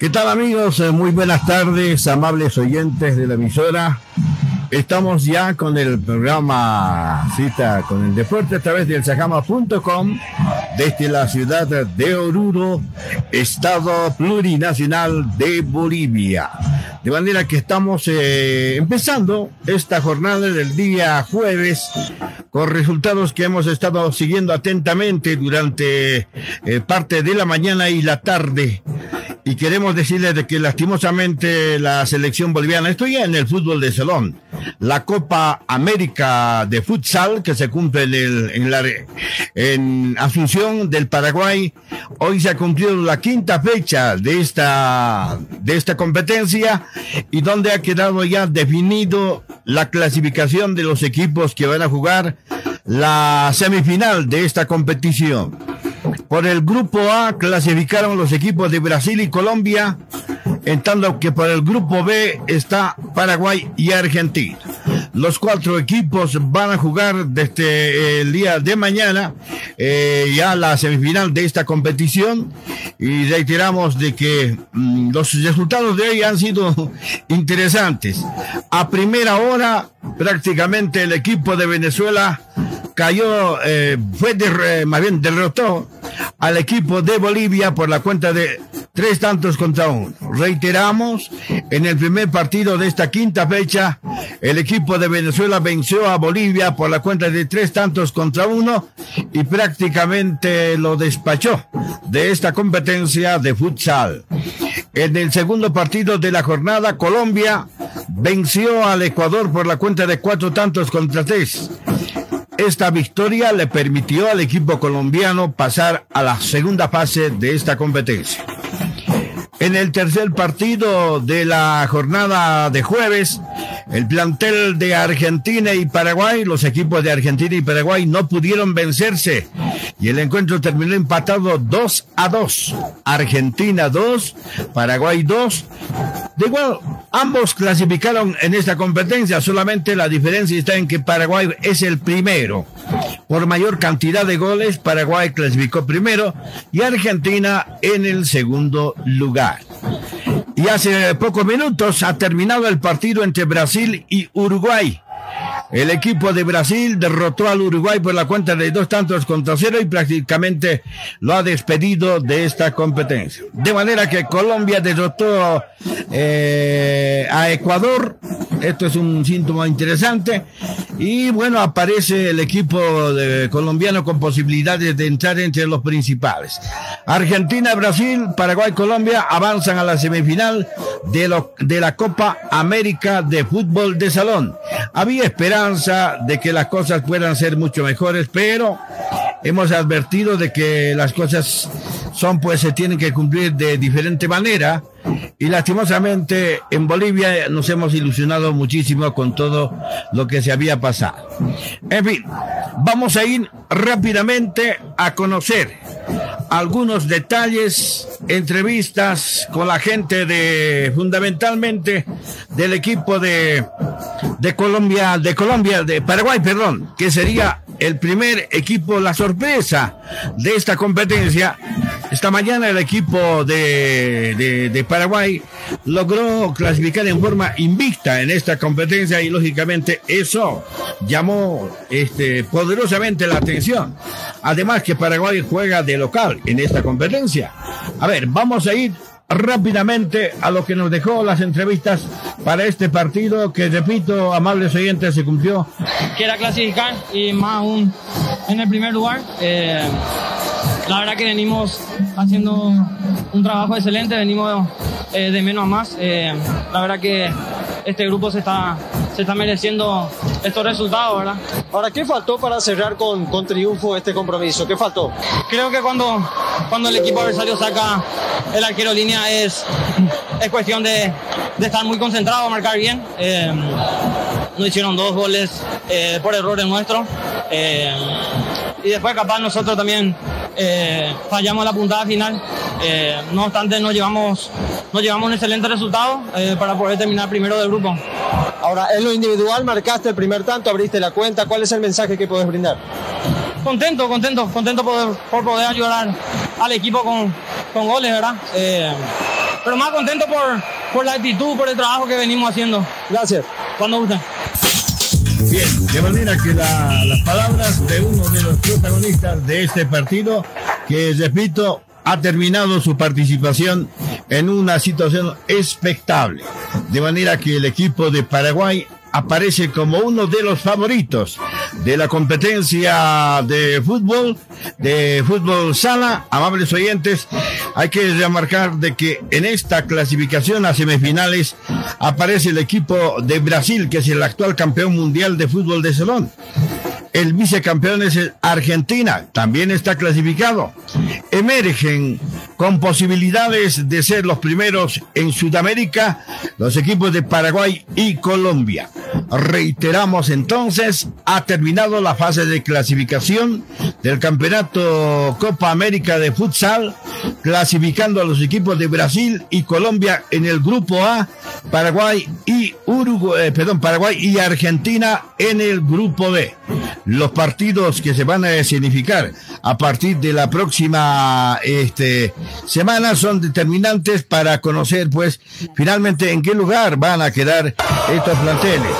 ¿Qué tal amigos? Eh, muy buenas tardes, amables oyentes de la emisora. Estamos ya con el programa Cita con el Deporte a través del Sajama.com desde la ciudad de Oruro, Estado Plurinacional de Bolivia. De manera que estamos eh, empezando esta jornada del día jueves con resultados que hemos estado siguiendo atentamente durante eh, parte de la mañana y la tarde y queremos decirles de que lastimosamente la selección boliviana, estoy en el fútbol de salón, la Copa América de Futsal que se cumple en, el, en, la, en Asunción del Paraguay, hoy se ha cumplido la quinta fecha de esta, de esta competencia y donde ha quedado ya definido la clasificación de los equipos que van a jugar la semifinal de esta competición. Por el grupo A clasificaron los equipos de Brasil y Colombia, en tanto que por el grupo B está Paraguay y Argentina. Los cuatro equipos van a jugar desde el día de mañana eh, ya la semifinal de esta competición y reiteramos de que mm, los resultados de hoy han sido interesantes. A primera hora prácticamente el equipo de Venezuela cayó, eh, fue de, más bien derrotó al equipo de Bolivia por la cuenta de tres tantos contra uno. Reiteramos, en el primer partido de esta quinta fecha, el equipo de Venezuela venció a Bolivia por la cuenta de tres tantos contra uno y prácticamente lo despachó de esta competencia de futsal. En el segundo partido de la jornada, Colombia venció al Ecuador por la cuenta de cuatro tantos contra tres. Esta victoria le permitió al equipo colombiano pasar a la segunda fase de esta competencia. En el tercer partido de la jornada de jueves, el plantel de Argentina y Paraguay, los equipos de Argentina y Paraguay no pudieron vencerse y el encuentro terminó empatado 2 a 2. Argentina 2, Paraguay 2. De igual, ambos clasificaron en esta competencia, solamente la diferencia está en que Paraguay es el primero. Por mayor cantidad de goles, Paraguay clasificó primero y Argentina en el segundo lugar. Y hace pocos minutos ha terminado el partido entre Brasil y Uruguay. El equipo de Brasil derrotó al Uruguay por la cuenta de dos tantos contra cero y prácticamente lo ha despedido de esta competencia. De manera que Colombia derrotó eh, a Ecuador. Esto es un síntoma interesante. Y bueno, aparece el equipo colombiano con posibilidades de entrar entre los principales. Argentina, Brasil, Paraguay, Colombia avanzan a la semifinal de, de la Copa América de Fútbol de Salón. Había esperanza de que las cosas puedan ser mucho mejores, pero hemos advertido de que las cosas son pues se tienen que cumplir de diferente manera y lastimosamente en Bolivia nos hemos ilusionado muchísimo con todo lo que se había pasado. En fin, vamos a ir rápidamente a conocer algunos detalles, entrevistas con la gente de, fundamentalmente del equipo de, de Colombia, de Colombia, de Paraguay, perdón, que sería el primer equipo, la sorpresa de esta competencia. Esta mañana el equipo de, de, Paraguay logró clasificar en forma invicta en esta competencia y lógicamente eso llamó este, poderosamente la atención. Además que Paraguay juega de local en esta competencia. A ver, vamos a ir rápidamente a lo que nos dejó las entrevistas para este partido que, repito, amables oyentes, se cumplió. Quiera clasificar y más aún en el primer lugar. Eh, la verdad que venimos haciendo un trabajo excelente, venimos eh, de menos a más. Eh, la verdad que este grupo se está, se está mereciendo estos resultados, ¿verdad? Ahora, ¿qué faltó para cerrar con, con triunfo este compromiso? ¿Qué faltó? Creo que cuando, cuando el equipo adversario saca el arquero línea es, es cuestión de, de estar muy concentrado, marcar bien. Eh, nos hicieron dos goles eh, por errores nuestros. Eh, y después capaz nosotros también eh, fallamos la puntada final. Eh, no obstante, nos llevamos, nos llevamos un excelente resultado eh, para poder terminar primero del grupo. Ahora, en lo individual marcaste el primer tanto, abriste la cuenta. ¿Cuál es el mensaje que puedes brindar? Contento, contento, contento por, por poder ayudar al equipo con, con goles, ¿verdad? pero más contento por, por la actitud, por el trabajo que venimos haciendo. Gracias. Cuando gusten. Bien, de manera que la- las palabras de uno de los protagonistas de este partido, que repito, ha terminado su participación en una situación expectable. De manera que el equipo de Paraguay aparece como uno de los favoritos de la competencia de fútbol, de fútbol sala. Amables oyentes, hay que remarcar de que en esta clasificación a semifinales aparece el equipo de Brasil, que es el actual campeón mundial de fútbol de salón. El vicecampeón es Argentina, también está clasificado. Emergen con posibilidades de ser los primeros en Sudamérica los equipos de Paraguay y Colombia. Reiteramos entonces, ha terminado la fase de clasificación del campeonato Copa América de futsal, clasificando a los equipos de Brasil y Colombia en el grupo A, Paraguay y Uruguay, eh, perdón, Paraguay y Argentina en el grupo B. Los partidos que se van a escenificar a partir de la próxima este, semana son determinantes para conocer, pues, finalmente en qué lugar van a quedar estos planteles.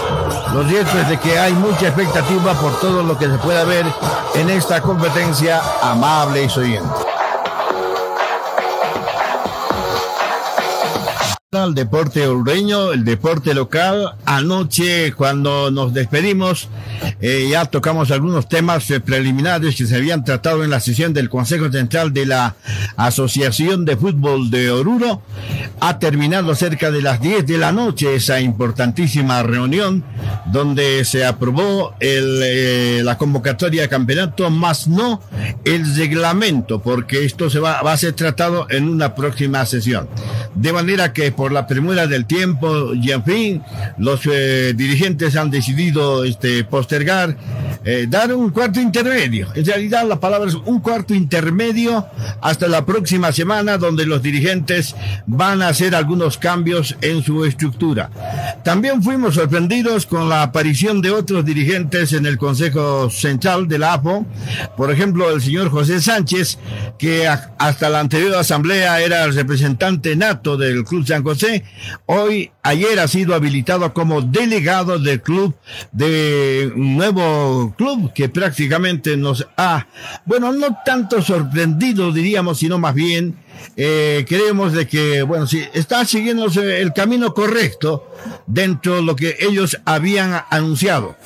Lo cierto es de que hay mucha expectativa por todo lo que se pueda ver en esta competencia amable y oyente. Al deporte ureño, el deporte local. Anoche, cuando nos despedimos, eh, ya tocamos algunos temas eh, preliminares que se habían tratado en la sesión del Consejo Central de la Asociación de Fútbol de Oruro. Ha terminado cerca de las 10 de la noche esa importantísima reunión donde se aprobó el, eh, la convocatoria de campeonato, más no el reglamento, porque esto se va, va a ser tratado en una próxima sesión. De manera que por la premura del tiempo y en fin, los eh, dirigentes han decidido este, postergar, eh, dar un cuarto intermedio. En realidad la palabra es un cuarto intermedio hasta la próxima semana donde los dirigentes van a hacer algunos cambios en su estructura. También fuimos sorprendidos con la aparición de otros dirigentes en el Consejo Central de la AFO, por ejemplo el señor José Sánchez, que hasta la anterior asamblea era el representante nato del Club San José, hoy, ayer ha sido habilitado como delegado del club de un nuevo club que prácticamente nos ha, bueno, no tanto sorprendido diríamos, sino más bien eh, creemos de que, bueno, sí, está siguiendo el camino correcto dentro de lo que ellos habían anunciado.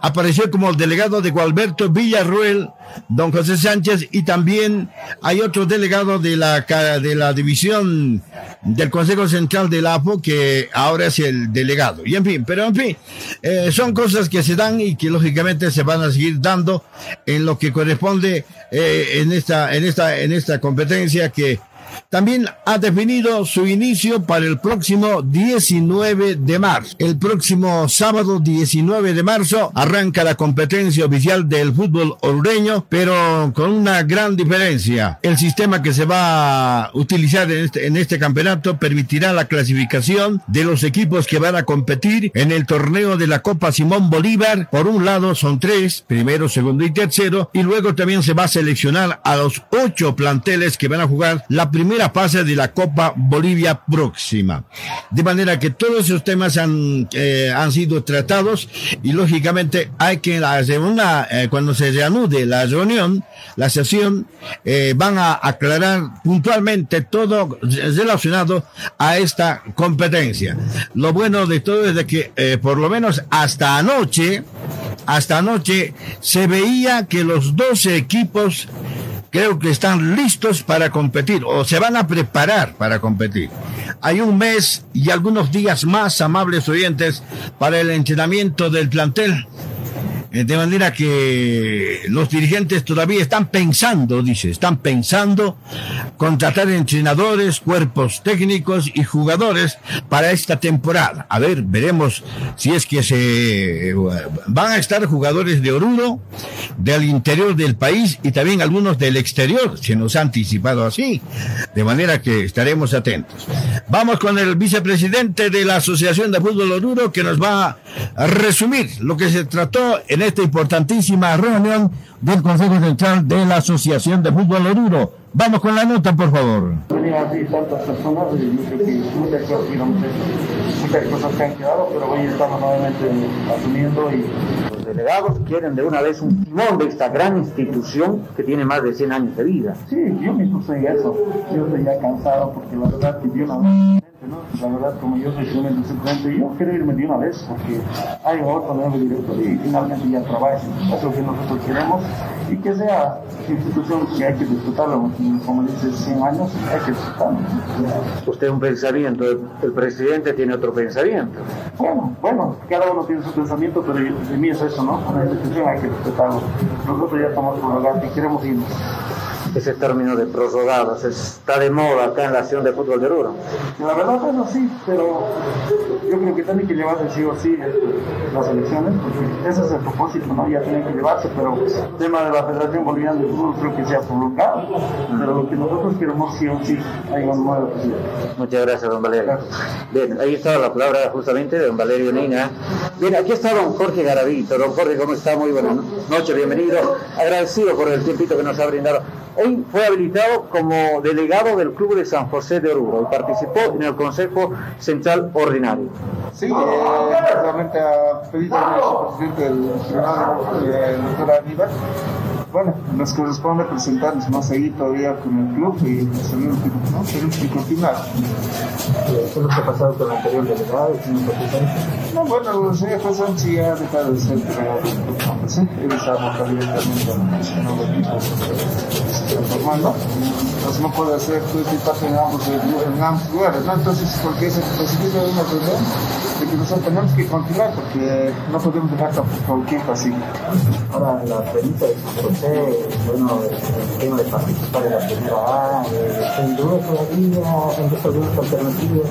Apareció como el delegado de Gualberto Villarruel, don José Sánchez, y también hay otro delegado de la, de la división del Consejo Central de la APO que ahora es el delegado. Y en fin, pero en fin, eh, son cosas que se dan y que lógicamente se van a seguir dando en lo que corresponde eh, en esta, en esta, en esta competencia que también ha definido su inicio para el próximo 19 de marzo. El próximo sábado 19 de marzo arranca la competencia oficial del fútbol orureño, pero con una gran diferencia. El sistema que se va a utilizar en este, en este campeonato permitirá la clasificación de los equipos que van a competir en el torneo de la Copa Simón Bolívar. Por un lado son tres, primero, segundo y tercero, y luego también se va a seleccionar a los ocho planteles que van a jugar la primera fase de la Copa Bolivia próxima. De manera que todos esos temas han, eh, han sido tratados y lógicamente hay que hacer una, eh, cuando se reanude la reunión, la sesión, eh, van a aclarar puntualmente todo relacionado a esta competencia. Lo bueno de todo es de que eh, por lo menos hasta anoche, hasta anoche se veía que los 12 equipos creo que están listos para competir o se van a preparar para competir. Hay un mes y algunos días más, amables oyentes, para el entrenamiento del plantel. Eh, De manera que los dirigentes todavía están pensando, dice, están pensando contratar entrenadores, cuerpos técnicos y jugadores para esta temporada. A ver, veremos si es que se van a estar jugadores de Oruro, del interior del país y también algunos del exterior. Se nos ha anticipado así. De manera que estaremos atentos. Vamos con el vicepresidente de la Asociación de Fútbol Oruro que nos va a resumir lo que se trató en esta importantísima reunión del Consejo Central de la Asociación de Fútbol Oruro. Vamos con la nota, por favor. Así tantas personas yo creo que muchas cosas, muchas cosas que han quedado, pero hoy estamos nuevamente asumiendo y los delegados quieren de una vez un timón de esta gran institución que tiene más de 100 años de vida. Sí, yo mismo soy eso. Yo estoy ya cansado porque la verdad que yo vez la verdad, como yo soy un suplente, yo quiero irme de una vez porque hay otro nuevo director y finalmente ya trabaja. Es lo que nosotros queremos y que sea institución que hay que disfrutarlo. Como dice, 100 años hay que disfrutarlo. Usted un pensamiento, el presidente tiene otro pensamiento. Bueno, bueno, cada uno tiene su pensamiento, pero de mí es eso, ¿no? La institución hay que respetarlo. Nosotros ya estamos por y queremos irnos ese término de prorrogados. Está de moda acá en la acción de fútbol de Oruro. La verdad, eso sí, pero yo creo que tiene que llevarse sí o sí este, las elecciones, porque ese es el propósito, ¿no? Ya tienen que llevarse, pero el tema de la Federación Boliviana de Fútbol creo que se ha prolongado, pero lo que nosotros queremos sí o sí hay un nuevo presidente. Muchas gracias, don Valerio. Bien, ahí estaba la palabra justamente de don Valerio Nina. Bien, aquí está don Jorge Garavito. Don Jorge, ¿cómo está? Muy buenas noches, bienvenido. Agradecido por el tiempito que nos ha brindado. Hoy fue habilitado como delegado del Club de San José de Oruro y participó en el Consejo Central Ordinario. Sí, eh, realmente a pedido del presidente del Tribunal, el doctor Aníbal, bueno, nos corresponde presentarnos más ahí todavía con el club y que, ¿no? tenemos que continuar. ¿Qué es lo que ha pasado con el anterior delegado? No, bueno, el señor José sí ha dejado de ser delegado del club. ¿sí? Él está abiertamente al nuevo equipo formando. Entonces no puede hacer todo este parte en ambos, en ambos lugares, ¿no? Entonces, porque el principio de una reunión de que nosotros tenemos que continuar porque no podemos dejar tiempo así. Ahora, la pregunta bueno, el tema de participar en la primera A, ¿en duda todavía? ¿En qué algunas alternativas?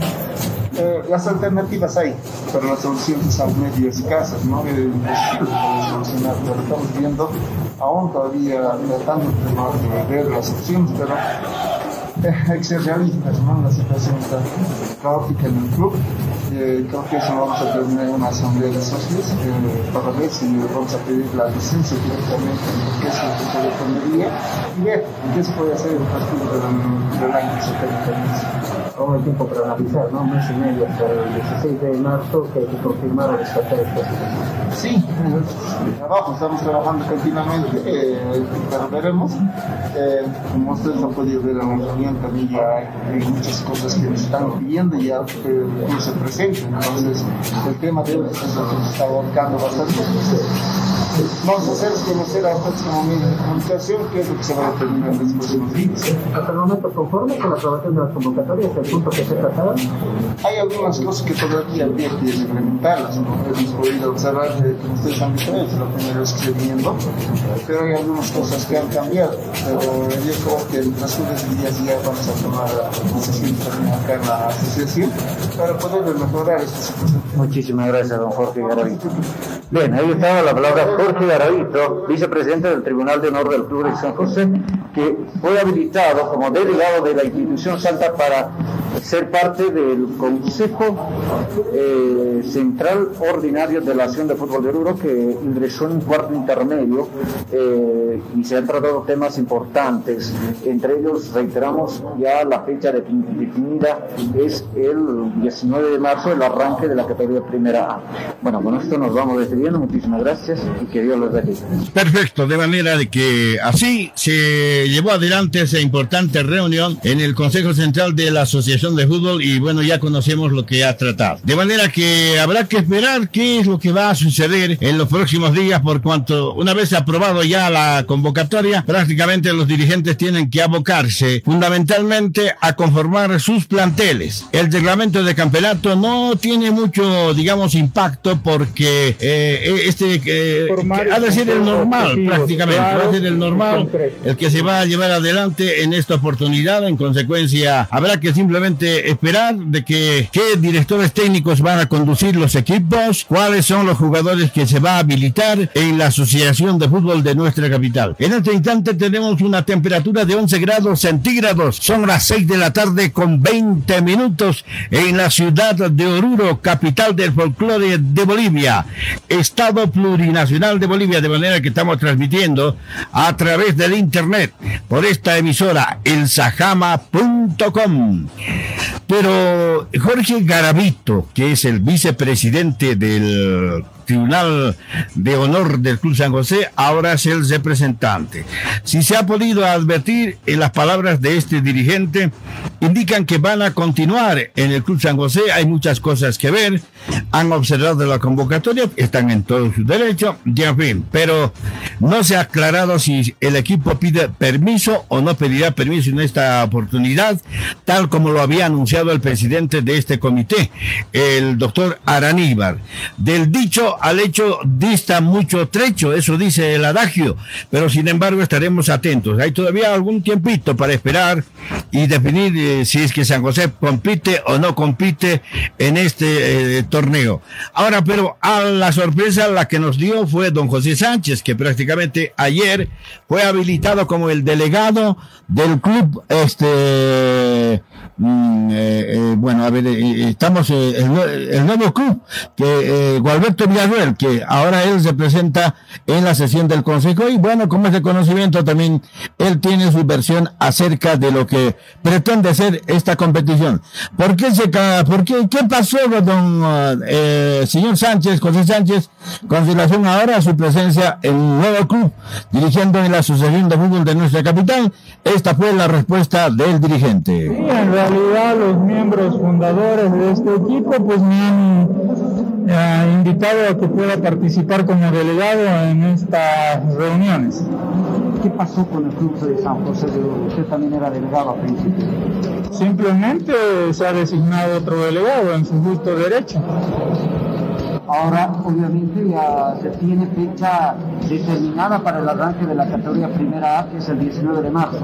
Eh, las alternativas hay, pero las soluciones son medio escasas, ¿no? Eh, solucionar, pero estamos viendo aún todavía tratando de ver las opciones, pero hay que ser realistas, ¿no? La situación está caótica en el club. Eh, creo que eso vamos a tener una asamblea de socios eh, para ver si vamos a pedir la licencia directamente en lo que es el tipo de fondería y ver qué se puede hacer en el transcurso del, año que se. Aún hay tiempo para analizar, ¿no? Un mes y medio hasta el 16 de marzo que hay que confirmar o descartar esta Sí, trabajo, estamos trabajando continuamente, eh, pero veremos. Eh, como ustedes han podido ver en la reunión, también ya hay, muchas cosas que nos están pidiendo y ya que no se presenten. Entonces, el tema de hoy nos está abarcando bastante. Vamos a hacer conocer a medio de comunicación qué es lo que se va a determinar en los próximos días. Hasta el momento, conforme con la aprobación de las convocatorias, el punto que se trataba. Hay algunas cosas que todavía habría que implementarlas, ¿no? Hemos podido observar que ustedes han visto, es la primera vez que estoy viendo, pero hay algunas cosas que han cambiado. Pero yo creo que en las últimas días ya vamos a tomar decisiones también acá en la asociación para poder mejorar esta situación. Muchísimas gracias, don Jorge Garavito. Bien, ahí estaba la palabra Jorge Garavito, vicepresidente del Tribunal de Honor del Club de San José, que fue habilitado como delegado de la institución Santa para ser parte del Consejo eh, Central Ordinario de la Acción de Fútbol de Oruro que ingresó en un cuarto intermedio eh, y se han tratado temas importantes. Entre ellos, reiteramos, ya la fecha definida es el 19 de marzo, el arranque de la categoría primera A. Bueno, con esto nos vamos despidiendo. Muchísimas gracias y que Dios los bendiga. Perfecto, de manera de que así se llevó adelante esa importante reunión en el Consejo Central de la Asociación de Fútbol y bueno, ya conocemos lo que ha tratado. De manera que habrá que esperar qué es lo que va a suceder en los próximos días por cuanto una vez aprobado ya la convocatoria, prácticamente los dirigentes tienen que abocarse fundamentalmente a conformar sus planteles. El reglamento de campeonato no tiene mucho, digamos, impacto porque eh, este eh, ha de ser el normal prácticamente, va a ser el normal, el que se va a llevar adelante en esta oportunidad. En consecuencia, habrá que simplemente solamente esperar de que qué directores técnicos van a conducir los equipos, cuáles son los jugadores que se va a habilitar en la Asociación de Fútbol de nuestra capital. En este instante tenemos una temperatura de 11 grados centígrados. Son las 6 de la tarde con 20 minutos en la ciudad de Oruro, capital del folclore de Bolivia, Estado plurinacional de Bolivia, de manera que estamos transmitiendo a través del internet por esta emisora, elsajama.com. Pero Jorge Garavito, que es el vicepresidente del Tribunal de Honor del Club San José, ahora es el representante. Si se ha podido advertir en las palabras de este dirigente, indican que van a continuar en el Club San José, hay muchas cosas que ver, han observado la convocatoria, están en todo su derecho, ya pero no se ha aclarado si el equipo pide permiso o no pedirá permiso en esta oportunidad, tal como lo había anunciado el presidente de este comité, el doctor Araníbar. Del dicho al hecho dista mucho trecho, eso dice el adagio, pero sin embargo estaremos atentos. Hay todavía algún tiempito para esperar y definir eh, si es que San José compite o no compite en este eh, torneo. Ahora, pero a la sorpresa la que nos dio fue don José Sánchez, que prácticamente ayer fue habilitado como el delegado del club este Mm, eh, bueno, a ver, estamos el, nuevo club que Gualberto Villarreal, que ahora él se presenta en la sesión del Consejo y bueno, como es de conocimiento también él tiene su versión acerca de lo que pretende ser esta competición. ¿Por qué se por qué, qué pasó don señor Sánchez, José Sánchez, con relación ahora a su presencia en un nuevo club dirigiendo en la Asociación de Fútbol de nuestra capital? Esta fue la respuesta del dirigente realidad los miembros fundadores de este equipo pues me han eh, invitado a que pueda participar como delegado en estas reuniones. ¿Qué pasó con el club de San José de Usted también era delegado a principio. Simplemente se ha designado otro delegado en su justo derecho. Ahora, obviamente, ya se tiene fecha determinada para el arranque de la categoría primera A, que es el 19 de marzo.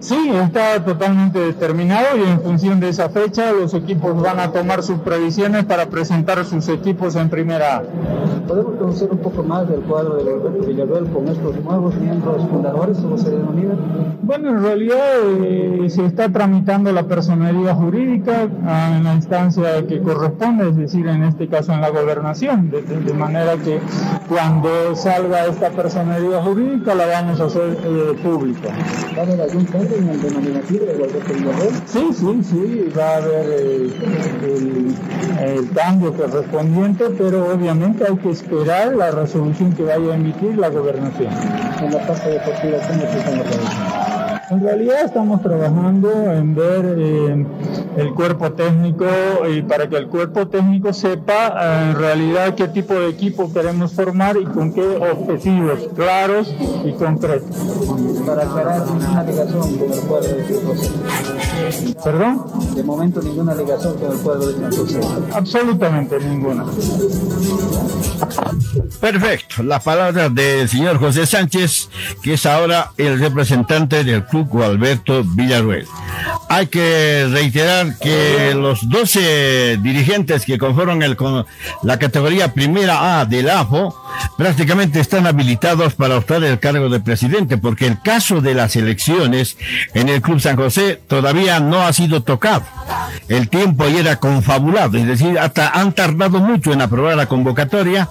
Sí, está totalmente determinado y en función de esa fecha los equipos van a tomar sus previsiones para presentar sus equipos en primera A. ¿Podemos conocer un poco más del cuadro de Alberto Villarreal con estos nuevos miembros fundadores, como se denomina? Bueno, en realidad eh, se está tramitando la personalidad jurídica ah, en la instancia que corresponde, es decir, en este caso en la gobernación, de, manera que cuando salga esta personalidad jurídica la vamos a hacer eh, pública. ¿Va a haber algún cambio en el denominativo de Alberto Villarreal? Sí, sí, sí, va a haber eh, el, cambio correspondiente, pero obviamente hay que esperar la resolución que vaya a emitir la gobernación. En la parte deportiva, ¿cómo se está en realidad estamos trabajando en ver eh, el cuerpo técnico y para que el cuerpo técnico sepa eh, en realidad qué tipo de equipo queremos formar y con qué objetivos claros y concretos. Para aclarar, ninguna alegación con el cuadro de San. ¿Perdón? De momento ninguna alegación con el cuadro de San. Absolutamente ninguna. Perfecto. La palabra del señor José Sánchez, que es ahora el representante del club Alberto Villarruel. Hay que reiterar que los 12 dirigentes que conforman el, la categoría primera A del AFO prácticamente están habilitados para optar el cargo de presidente, porque el caso de las elecciones en el Club San José todavía no ha sido tocado. El tiempo ya era confabulado, es decir, hasta han tardado mucho en aprobar la convocatoria,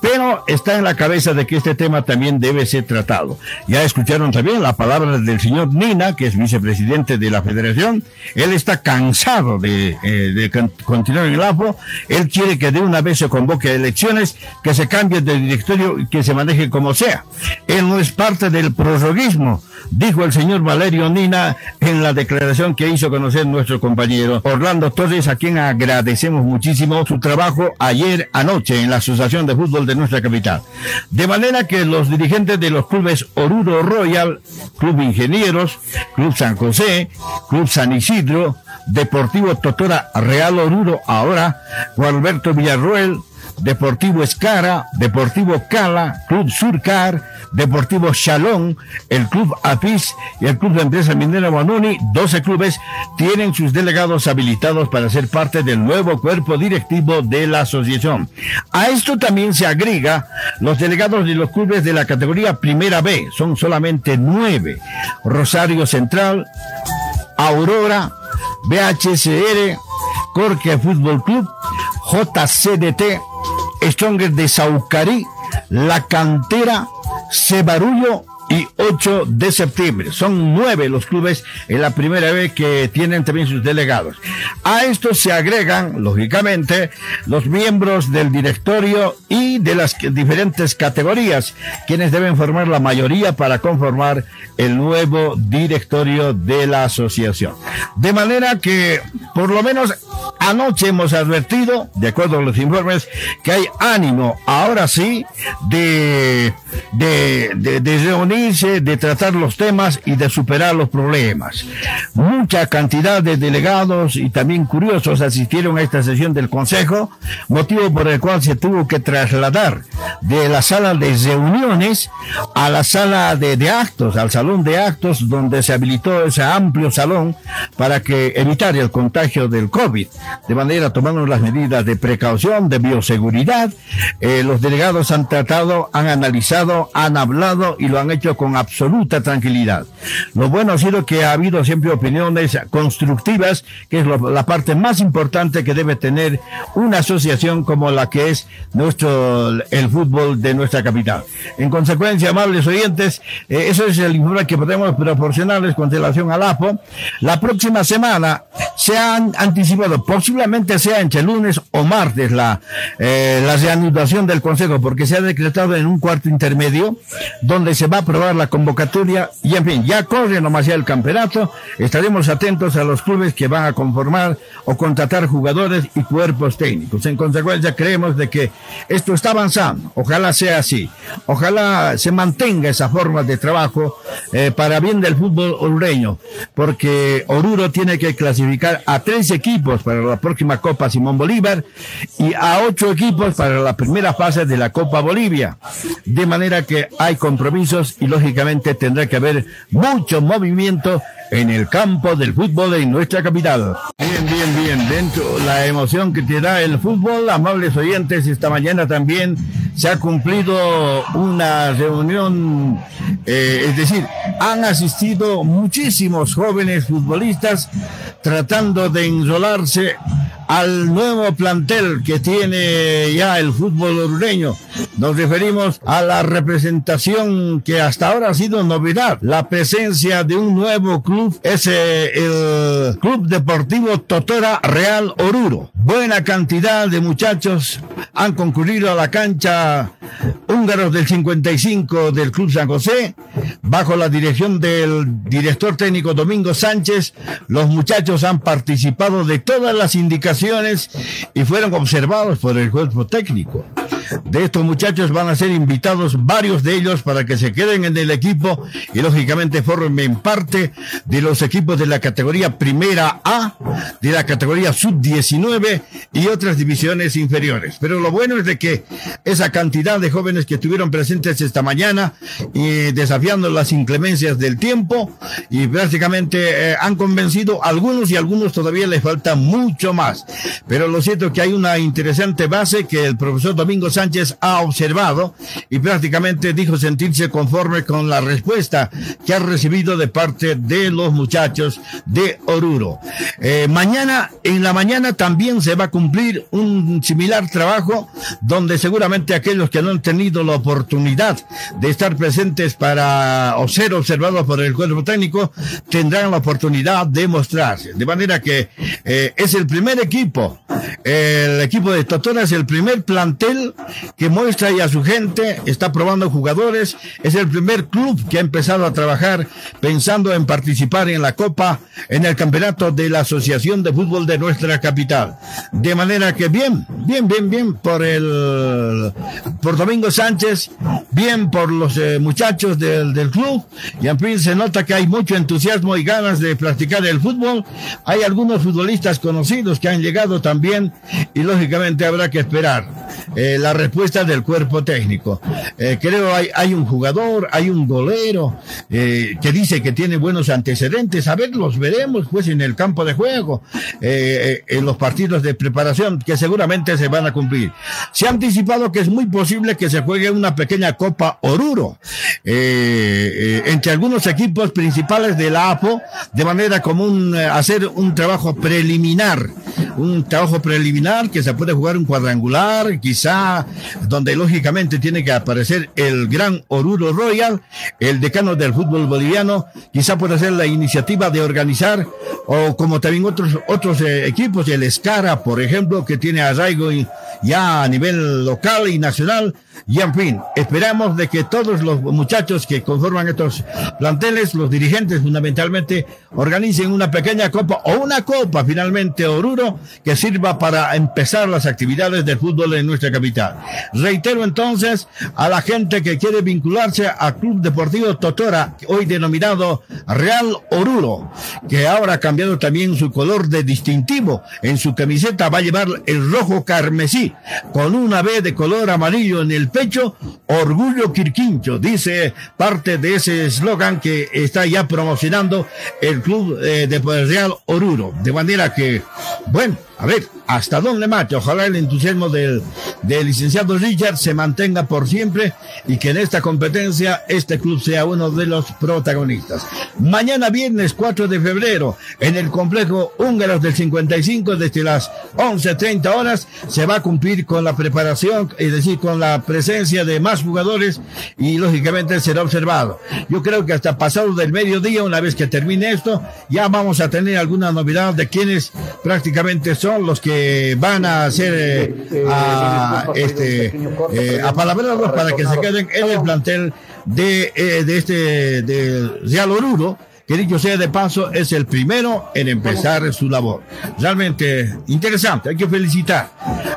pero está en la cabeza de que este tema también debe ser tratado. Ya escucharon también la palabra del señor Nina, que es vicepresidente de la federación. Él está cansado de, eh, continuar en el AFO. Él quiere que de una vez se convoque a elecciones, que se cambie de directorio y que se maneje como sea. Él no es parte del prorroguismo, dijo el señor Valerio Nina en la declaración que hizo conocer nuestro compañero Orlando Torres, a quien agradecemos muchísimo su trabajo ayer anoche en la Asociación de Fútbol de nuestra capital. De manera que los dirigentes de los clubes Oruro Royal, Club Ingenieros, Club San José, Club San Isidro, Deportivo Totora Real Oruro ahora, Juan Alberto Villarroel, Deportivo Escara, Deportivo Cala, Club Surcar, Deportivo Chalón, el Club Apis y el Club de Empresa Minera Bononi, 12 clubes tienen sus delegados habilitados para ser parte del nuevo cuerpo directivo de la asociación. A esto también se agrega los delegados de los clubes de la categoría Primera B, son solamente nueve. Rosario Central, Aurora, BHCR, Corque Fútbol Club, JCDT, Stronger de Saucarí, La Cantera, Cebarullo y 8 de septiembre. Son nueve los clubes en la primera vez que tienen también sus delegados. A esto se agregan, lógicamente, los miembros del directorio y de las diferentes categorías, quienes deben formar la mayoría para conformar el nuevo directorio de la asociación. De manera que, por lo menos anoche hemos advertido, de acuerdo a los informes, que hay ánimo, ahora sí, de, de, de, de reunir de tratar los temas y de superar los problemas. Mucha cantidad de delegados y también curiosos asistieron a esta sesión del Consejo, motivo por el cual se tuvo que trasladar de la sala de reuniones a la sala de, actos, al salón de actos, donde se habilitó ese amplio salón para que evitar el contagio del COVID. De manera, tomando las medidas de precaución, de bioseguridad, eh, los delegados han tratado, han analizado, han hablado y lo han hecho con absoluta tranquilidad. Lo bueno ha sido que ha habido siempre opiniones constructivas, que es la parte más importante que debe tener una asociación como la que es nuestro el fútbol de nuestra capital. En consecuencia, amables oyentes, eh, eso es el informe que podemos proporcionarles con relación al APO. La próxima semana se han anticipado, posiblemente sea entre lunes o martes la, eh, la reanudación del Consejo, porque se ha decretado en un cuarto intermedio, donde se va a la convocatoria y en fin, ya corre nomás ya el campeonato. Estaremos atentos a los clubes que van a conformar o contratar jugadores y cuerpos técnicos. En consecuencia, creemos de que esto está avanzando. Ojalá sea así. Ojalá se mantenga esa forma de trabajo eh, para bien del fútbol orureño, porque Oruro tiene que clasificar a tres equipos para la próxima Copa Simón Bolívar y a ocho equipos para la primera fase de la Copa Bolivia. De manera que hay compromisos y lógicamente tendrá que haber mucho movimiento en el campo del fútbol en nuestra capital. Bien, bien, bien. Dentro la emoción que te da el fútbol, amables oyentes, esta mañana también se ha cumplido una reunión, eh, es decir, han asistido muchísimos jóvenes futbolistas tratando de enrolarse al nuevo plantel que tiene ya el fútbol orureño. Nos referimos a la representación que hasta ahora ha sido novedad, la presencia de un nuevo club, es el Club Deportivo Totora Real Oruro. Buena cantidad de muchachos han concurrido a la cancha húngaros del 55 del Club San José, bajo la dirección del director técnico Domingo Sánchez. Los muchachos han participado de todas las indicaciones y fueron observados por el cuerpo técnico. De estos muchachos van a ser invitados varios de ellos para que se queden en el equipo y lógicamente formen parte de los equipos de la categoría primera A, de la categoría sub-19 y otras divisiones inferiores. Pero lo bueno es de que esa cantidad de jóvenes que estuvieron presentes esta mañana y desafiando las inclemencias del tiempo y prácticamente eh, han convencido a algunos y a algunos todavía les falta mucho más. Pero lo cierto es que hay una interesante base que el profesor Domingo Sánchez ha observado y prácticamente dijo sentirse conforme con la respuesta que ha recibido de parte de los muchachos de Oruro. Eh, mañana, en la mañana también se va a cumplir un similar trabajo donde seguramente aquellos que no han tenido la oportunidad de estar presentes para o ser observados por el cuerpo técnico tendrán la oportunidad de mostrarse. De manera que eh, es el primer equipo, el equipo de Totora es el primer plantel que muestra y a su gente, está probando jugadores, es el primer club que ha empezado a trabajar pensando en participar en la Copa, en el campeonato de la Asociación de Fútbol de nuestra capital. De manera que bien, bien, bien, bien por el, por Domingo Sánchez, bien por los eh, muchachos del, del club, y en fin se nota que hay mucho entusiasmo y ganas de practicar el fútbol. Hay algunos futbolistas conocidos que han llegado también y lógicamente habrá que esperar. eh, la respuesta del cuerpo técnico. Eh, creo hay, hay un jugador, hay un golero eh, que dice que tiene buenos antecedentes. A ver, los veremos pues en el campo de juego, en los partidos de preparación que seguramente se van a cumplir. Se ha anticipado que es muy posible que se juegue una pequeña Copa Oruro entre algunos equipos principales de la APO, de manera común hacer un trabajo preliminar, un trabajo preliminar que se puede jugar un cuadrangular, quizá donde lógicamente tiene que aparecer el gran Oruro Royal, el decano del fútbol boliviano, quizá puede ser la iniciativa de organizar, o como también otros, otros eh, equipos, el Escara, por ejemplo, que tiene arraigo ya a nivel local y nacional, Nacional y en fin, esperamos de que todos los muchachos que conforman estos planteles, los dirigentes fundamentalmente, organicen una pequeña copa o una copa finalmente Oruro que sirva para empezar las actividades del fútbol en nuestra capital. Reitero entonces a la gente que quiere vincularse al Club Deportivo Totora, hoy denominado Real Oruro, que ahora ha cambiado también su color de distintivo. En su camiseta va a llevar el rojo carmesí con una B de color amarillo en el pecho, Orgullo Quirquincho, dice parte de ese eslogan que está ya promocionando el Club eh, de Real Oruro. De manera que, bueno, a ver, hasta dónde mate. Ojalá el entusiasmo del, licenciado Richard se mantenga por siempre y que en esta competencia este club sea uno de los protagonistas. Mañana viernes 4 de febrero en el complejo Húngaros del 55 desde las 11.30 horas se va a cumplir con la preparación, es decir, con la presencia de más jugadores y lógicamente será observado. Yo creo que hasta pasado del mediodía, una vez que termine esto, ya vamos a tener alguna novedad de quienes prácticamente son los que van a hacer eh, a, este, eh, a palabrarlos para que se queden en el plantel de, eh, de este de Real Oruro que dicho sea de paso, es el primero en empezar su labor. Realmente interesante, hay que felicitar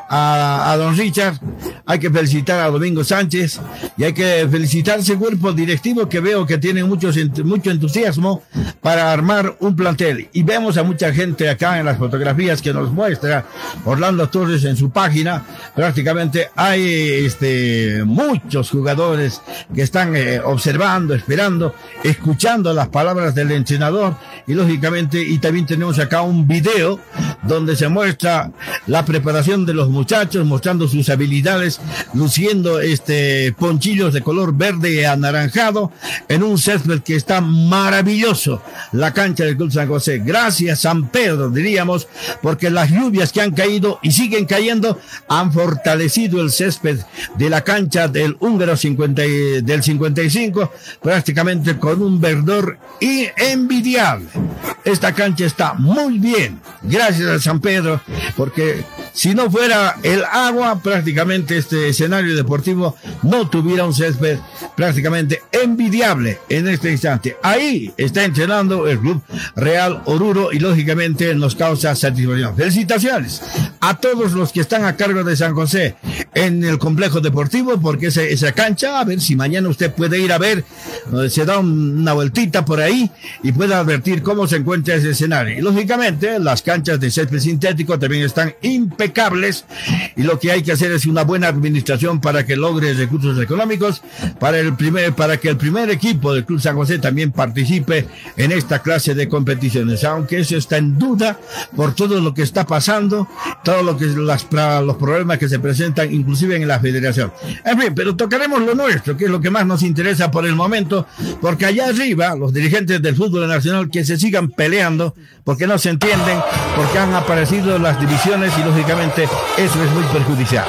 a, don Richard, hay que felicitar a Domingo Sánchez y hay que felicitar ese cuerpo directivo que veo que tiene mucho, mucho entusiasmo para armar un plantel. Y vemos a mucha gente acá en las fotografías que nos muestra Orlando Torres en su página. Prácticamente hay este, muchos jugadores que están eh, observando, esperando, escuchando las palabras del entrenador. Y lógicamente y también tenemos acá un video donde se muestra la preparación de los muchachos mostrando sus habilidades luciendo este ponchillos de color verde anaranjado en un césped que está maravilloso la cancha del Club San José. Gracias San Pedro diríamos porque las lluvias que han caído y siguen cayendo han fortalecido el césped de la cancha del húngaro 50 del 55 prácticamente con un verdor y envidiable. Esta cancha está muy bien, gracias a San Pedro, porque si no fuera el agua, prácticamente este escenario deportivo no tuviera un césped prácticamente envidiable en este instante. Ahí está entrenando el club Real Oruro y lógicamente nos causa satisfacción. Felicitaciones a todos los que están a cargo de San José en el complejo deportivo, porque esa, esa cancha, a ver si mañana usted puede ir a ver, se da una vueltita por ahí y puede advertir cómo se encuentra ese escenario. Y lógicamente las canchas de césped sintético también están impecables y lo que hay que hacer es una buena administración para que logre recursos económicos para el primer para que el primer equipo del Club San José también participe en esta clase de competiciones, aunque eso está en duda por todo lo que está pasando, todo lo que las los problemas que se presentan inclusive en la federación. En fin, pero tocaremos lo nuestro, que es lo que más nos interesa por el momento, porque allá arriba los dirigentes del fútbol nacional que se sigan peleando porque no se entienden, porque han aparecido las divisiones y lógicamente eso es muy perjudicial.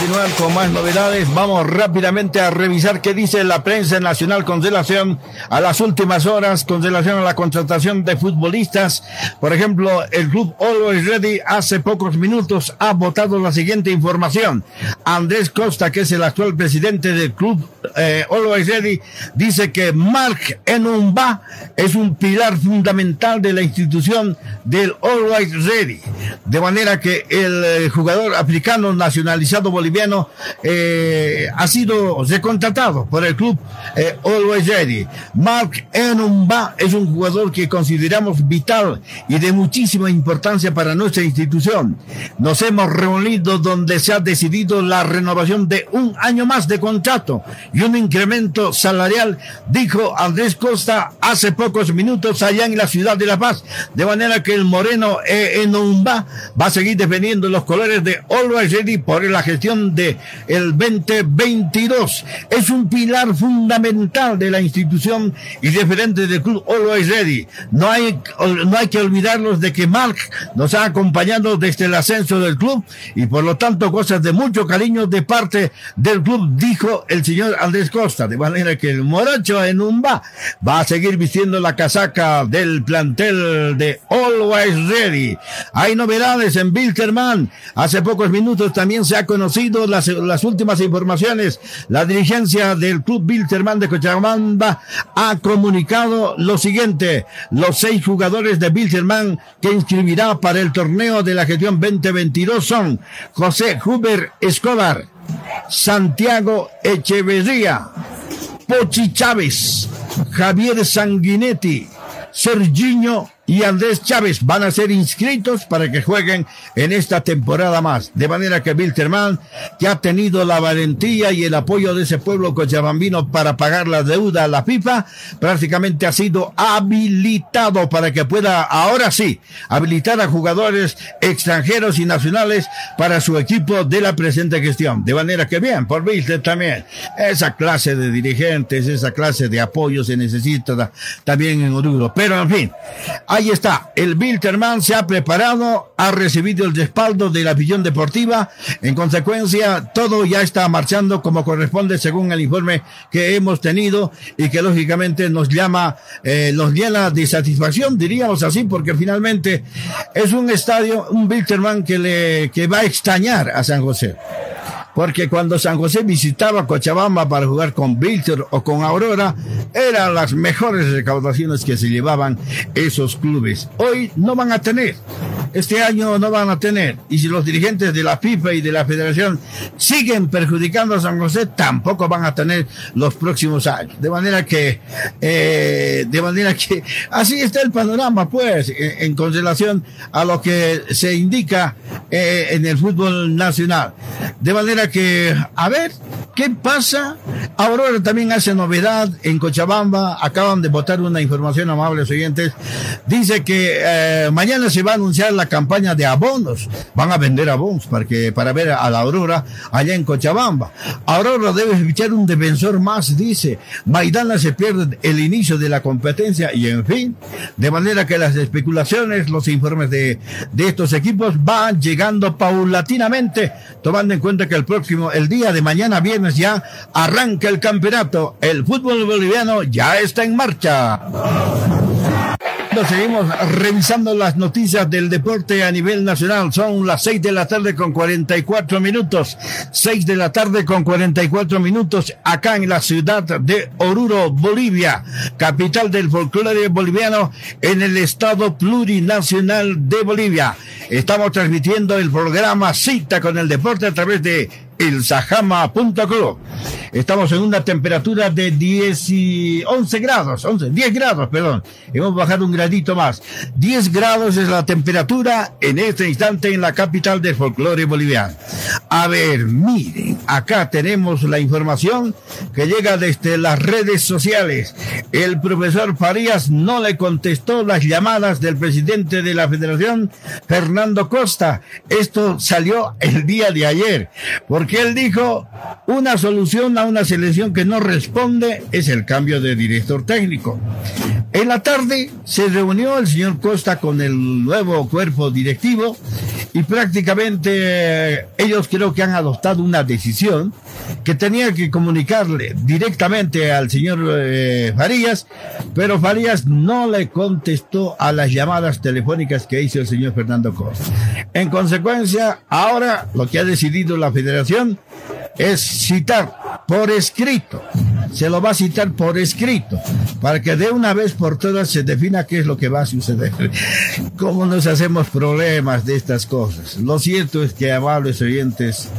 Continuar con más novedades, vamos rápidamente a revisar qué dice la prensa nacional con relación a las últimas horas, con relación a la contratación de futbolistas. Por ejemplo, el club Always Ready hace pocos minutos ha votado la siguiente información. Andrés Costa, que es el actual presidente del club eh, Always Ready, dice que Mark Enumba es un pilar fundamental de la institución del Always Ready. De manera que el eh, jugador africano nacionalizado boliviano eh, ha sido recontratado por el club eh, Always Ready. Mark Enumba es un jugador que consideramos vital y de muchísima importancia para nuestra institución. Nos hemos reunido donde se ha decidido la renovación de un año más de contrato y un incremento salarial, dijo Andrés Costa hace pocos minutos allá en la ciudad de La Paz. De manera que el Moreno eh, Enumba va a seguir defendiendo los colores de Always Ready por la gestión de el 2022. Es un pilar fundamental de la institución y diferente del club Always Ready. No hay, no hay que olvidarnos de que Mark nos ha acompañado desde el ascenso del club y por lo tanto cosas de mucho cariño de parte del club, dijo el señor Andrés Costa. De manera que el Morocho en Umba va a seguir vistiendo la casaca del plantel de Always Ready. Hay novedades en Bilterman. Hace pocos minutos también se ha conocido las, las últimas informaciones. La dirigencia del club Bilterman de Cochabamba ha comunicado lo siguiente. Los seis jugadores de Bilterman que inscribirá para el torneo de la gestión 2022 son José Huber Escobar, Santiago Echeverría, Pochi Chávez, Javier Sanguinetti, Serginho y Andrés Chávez van a ser inscritos para que jueguen en esta temporada más. De manera que Wilterman, que ha tenido la valentía y el apoyo de ese pueblo cochabambino para pagar la deuda a la FIFA, prácticamente ha sido habilitado para que pueda, ahora sí, habilitar a jugadores extranjeros y nacionales para su equipo de la presente gestión. De manera que bien, por Wilter también, esa clase de dirigentes, esa clase de apoyo se necesita también en Oruro. Pero en fin, Ahí está, el Bilterman se ha preparado, ha recibido el respaldo de la visión deportiva. En consecuencia, todo ya está marchando como corresponde según el informe que hemos tenido y que lógicamente nos llama, eh, nos llena de satisfacción, diríamos así, porque finalmente es un estadio, un Bilterman que le, que va a extrañar a San José porque cuando San José visitaba Cochabamba para jugar con Víctor o con Aurora, eran las mejores recaudaciones que se llevaban esos clubes. Hoy no van a tener, este año no van a tener, y si los dirigentes de la FIFA y de la Federación siguen perjudicando a San José, tampoco van a tener los próximos años. De manera que, eh, de manera que, así está el panorama, pues, en, en consideración a lo que se indica eh, en el fútbol nacional. De manera que, a ver, ¿qué pasa? Aurora también hace novedad en Cochabamba. Acaban de votar una información, amables oyentes. Dice que eh, mañana se va a anunciar la campaña de abonos. Van a vender abonos para, para ver a la Aurora allá en Cochabamba. Aurora debe fichar un defensor más, dice. Maidana se pierde el inicio de la competencia y en fin. De manera que las especulaciones, los informes de, de estos equipos van llegando paulatinamente, tomando en cuenta que el próximo, el día de mañana viernes ya arranca el campeonato. El fútbol boliviano ya está en marcha. Seguimos revisando las noticias del deporte a nivel nacional. Son las seis de la tarde con 44 minutos. Seis de la tarde con 44 minutos acá en la ciudad de Oruro, Bolivia, capital del folclore boliviano en el estado plurinacional de Bolivia. Estamos transmitiendo el programa Cita con el deporte a través de el Sajama.club. Estamos en una temperatura de 10 y 11 grados, 11, 10 grados, perdón. Hemos bajado un gradito más. 10 grados es la temperatura en este instante en la capital del folclore boliviano. A ver, miren, acá tenemos la información que llega desde las redes sociales. El profesor Farías no le contestó las llamadas del presidente de la federación, Fernando Costa. Esto salió el día de ayer, porque él dijo una solución a una selección que no responde es el cambio de director técnico. En la tarde se reunió el señor Costa con el nuevo cuerpo directivo y prácticamente eh, ellos creo que han adoptado una decisión que tenía que comunicarle directamente al señor eh, Farías, pero Farías no le contestó a las llamadas telefónicas que hizo el señor Fernando Costa. En consecuencia, ahora lo que ha decidido la federación es citar por escrito. Se lo va a citar por escrito, para que de una vez por todas se defina qué es lo que va a suceder. ¿Cómo nos hacemos problemas de estas cosas? Lo cierto es que, amables oyentes,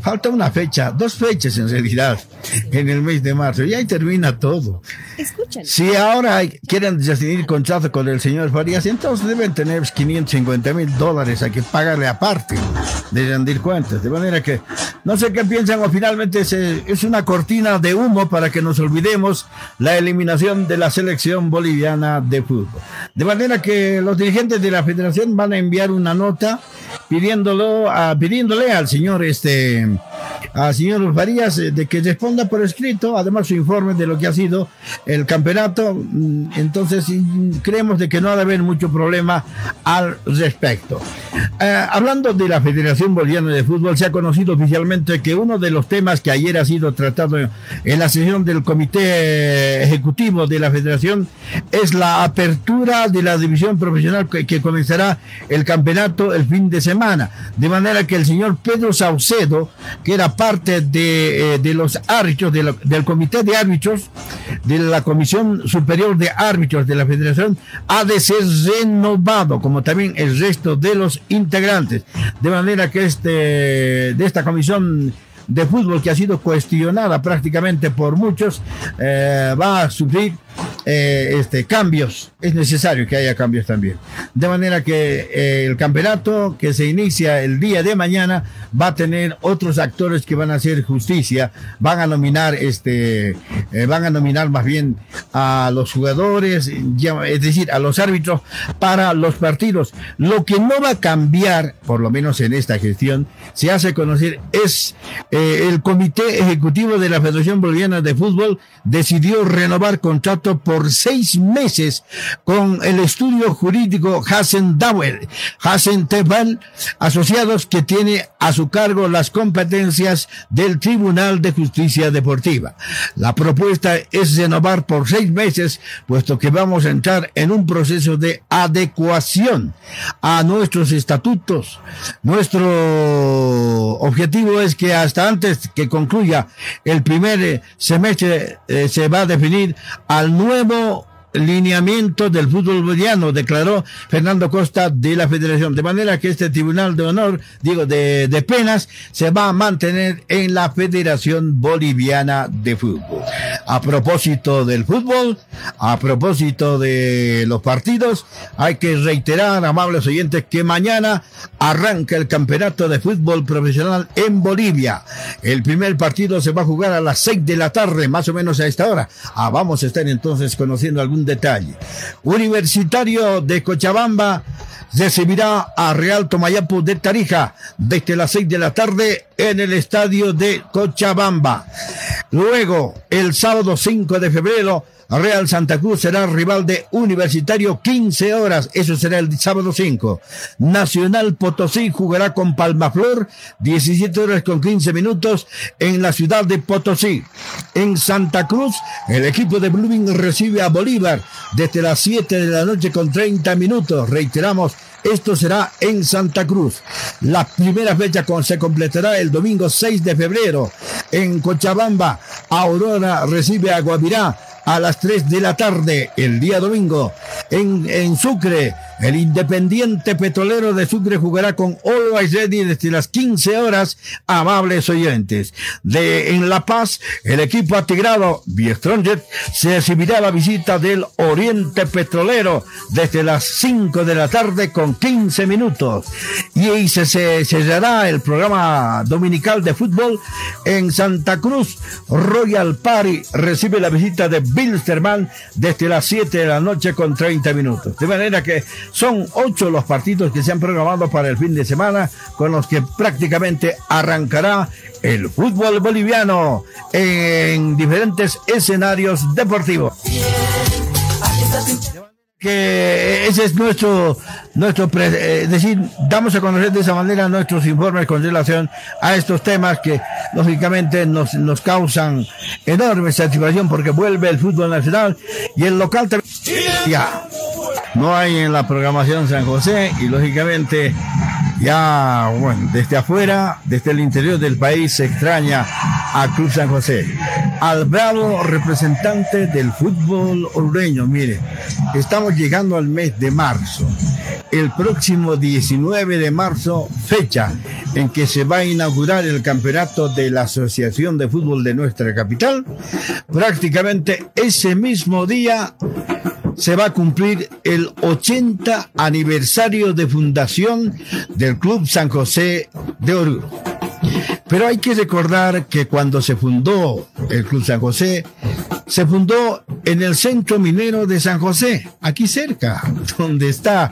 falta una fecha, dos fechas en realidad, en el mes de marzo. Y ahí termina todo. Escuchen. Si ahora quieren decidir contrato con el señor Farías, entonces deben tener 550 mil dólares a que pagarle aparte de rendir cuentas. De manera que no sé qué piensan o finalmente es, es una cortina de humo para que nos olvidemos la eliminación de la selección boliviana de fútbol. De manera que los dirigentes de la federación van a enviar una nota pidiéndolo a, pidiéndole al señor este al señor Farías eh, de que responda por escrito, además su informe de lo que ha sido el campeonato. Mm, Entonces creemos de que no ha de haber mucho problema al respecto. Eh, hablando de la Federación Boliviana de Fútbol, se ha conocido oficialmente que uno de los temas que ayer ha sido tratado en la sesión del Comité Ejecutivo de la Federación es la apertura de la división profesional que comenzará el campeonato el fin de semana. De manera que el señor Pedro Saucedo, que era parte de, eh, de los árbitros, de lo- del comité de árbitros, de la Comisión Superior de Árbitros de la Federación, ha de ser renovado, como también el resto de los integrantes. De manera que este, de esta comisión de fútbol que ha sido cuestionada prácticamente por muchos, eh, va a sufrir eh, este, cambios. Es necesario que haya cambios también. De manera que eh, el campeonato que se inicia el día de mañana va a tener otros actores que van a hacer justicia, van a nominar este, eh, van a nominar más bien a los jugadores, es decir, a los árbitros para los partidos. Lo que no va a cambiar, por lo menos en esta gestión, se hace conocer es el Comité Ejecutivo de la Federación Boliviana de Fútbol decidió renovar contrato por seis meses con el estudio jurídico Hassen Dauer, Hassen Tebal, asociados que tiene a su cargo las competencias del Tribunal de Justicia Deportiva. La propuesta es renovar por seis meses, puesto que vamos a entrar en un proceso de adecuación a nuestros estatutos. Nuestro objetivo es que hasta antes que concluya el primer eh, semestre eh, se va a definir al nuevo lineamiento del fútbol boliviano, declaró Fernando Costa de la Federación. De manera que este Tribunal de Honor, digo, de, de penas, se va a mantener en la Federación Boliviana de Fútbol. A propósito del fútbol, a propósito de los partidos, hay que reiterar, amables oyentes, que mañana arranca el campeonato de fútbol profesional en Bolivia. El primer partido se va a jugar a las seis de la tarde, más o menos a esta hora. Ah, vamos a estar entonces conociendo algún detalle. Universitario de Cochabamba recibirá a Real Tomayapo de Tarija desde las seis de la tarde en el estadio de Cochabamba. Luego, el sábado 5 de febrero, Real Santa Cruz será rival de Universitario 15 horas, eso será el sábado 5. Nacional Potosí jugará con Palmaflor 17 horas con 15 minutos en la ciudad de Potosí. En Santa Cruz, el equipo de Blooming recibe a Bolívar desde las 7 de la noche con 30 minutos. Reiteramos, esto será en Santa Cruz. La primera fecha con- se completará el domingo 6 de febrero. En Cochabamba, Aurora recibe a Guavirá a las 3 de la tarde el día domingo. En, en Sucre, el Independiente Petrolero de Sucre jugará con Always Ready desde las 15 horas, amables oyentes. De, en La Paz, el equipo atigrado, Biestronger, se recibirá la visita del Oriente Petrolero desde las 5 de la tarde con 15 minutos. Y ahí se, se cerrará el programa dominical de fútbol en Santa Cruz. Royal Party recibe la visita de Bilsterman desde las 7 de la noche con 30 minutos. De manera que son ocho los partidos que se han programado para el fin de semana con los que prácticamente arrancará el fútbol boliviano en diferentes escenarios deportivos que ese es nuestro, nuestro, eh, decir, damos a conocer de esa manera nuestros informes con relación a estos temas que lógicamente nos, nos causan enorme satisfacción porque vuelve el fútbol nacional y el local también. No hay en la programación San José y lógicamente Ya, bueno, desde afuera, desde el interior del país se extraña a Club San José. Al bravo representante del fútbol orureño, mire, estamos llegando al mes de marzo. El próximo 19 de marzo, fecha en que se va a inaugurar el campeonato de la Asociación de Fútbol de nuestra capital, prácticamente ese mismo día se va a cumplir el 80 aniversario de fundación del Club San José de Oruro. Pero hay que recordar que cuando se fundó el Club San José, se fundó en el centro minero de San José, aquí cerca, donde está,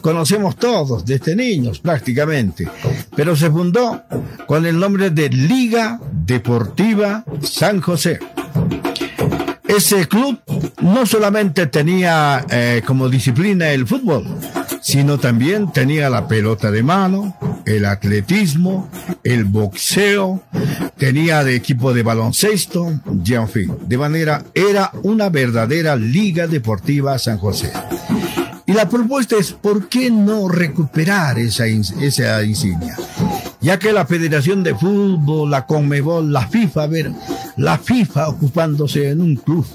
conocemos todos, desde niños prácticamente, pero se fundó con el nombre de Liga Deportiva San José. Ese club no solamente tenía eh, como disciplina el fútbol, sino también tenía la pelota de mano, el atletismo, el boxeo, tenía de equipo de baloncesto, y en fin, de manera, era una verdadera liga deportiva San José. Y la propuesta es, ¿por qué no recuperar esa, esa insignia? Ya que la Federación de Fútbol, la Conmebol, la FIFA, a ver, la FIFA ocupándose en un club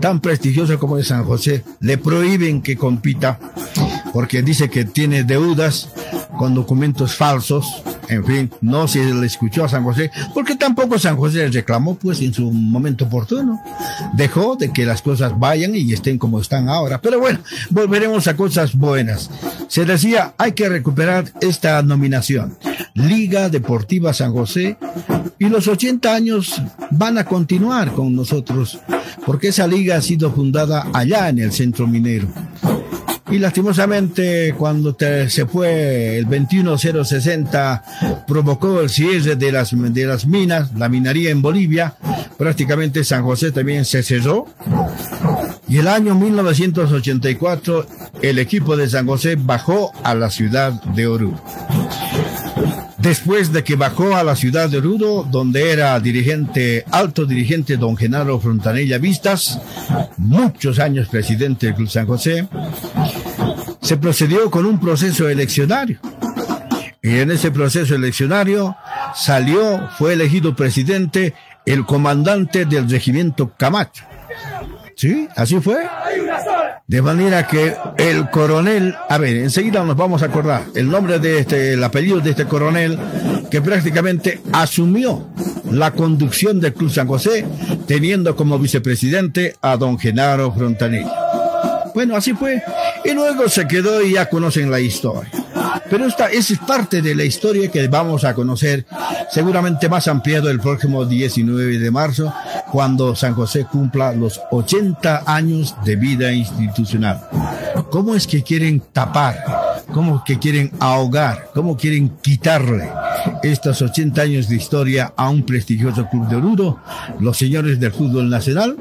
tan prestigioso como el San José, le prohíben que compita porque dice que tiene deudas con documentos falsos. En fin, no se le escuchó a San José, porque tampoco San José reclamó, pues, en su momento oportuno. Dejó de que las cosas vayan y estén como están ahora. Pero bueno, volveremos a cosas buenas. Se decía, hay que recuperar esta nominación. Liga Deportiva San José. Y los 80 años van a continuar con nosotros, porque esa liga ha sido fundada allá en el centro minero. Y lastimosamente cuando se fue el 21060 provocó el cierre de las, de las minas, la minería en Bolivia, prácticamente San José también se cerró. Y el año 1984 el equipo de San José bajó a la ciudad de Oruro. Después de que bajó a la ciudad de Oruro, donde era dirigente, alto dirigente don Genaro Frontanella Vistas, muchos años presidente del Club San José, se procedió con un proceso eleccionario. Y en ese proceso eleccionario salió, fue elegido presidente el comandante del regimiento Camacho. ¿Sí? Así fue. De manera que el coronel, a ver, enseguida nos vamos a acordar el nombre de este, el apellido de este coronel que prácticamente asumió la conducción del Club San José, teniendo como vicepresidente a don Genaro Frontanilla. Bueno, así fue. Y luego se quedó y ya conocen la historia. Pero esta es parte de la historia que vamos a conocer seguramente más ampliado el próximo 19 de marzo, cuando San José cumpla los 80 años de vida institucional. ¿Cómo es que quieren tapar? ¿Cómo que quieren ahogar? ¿Cómo quieren quitarle estos 80 años de historia a un prestigioso club de Oruro, los señores del fútbol nacional?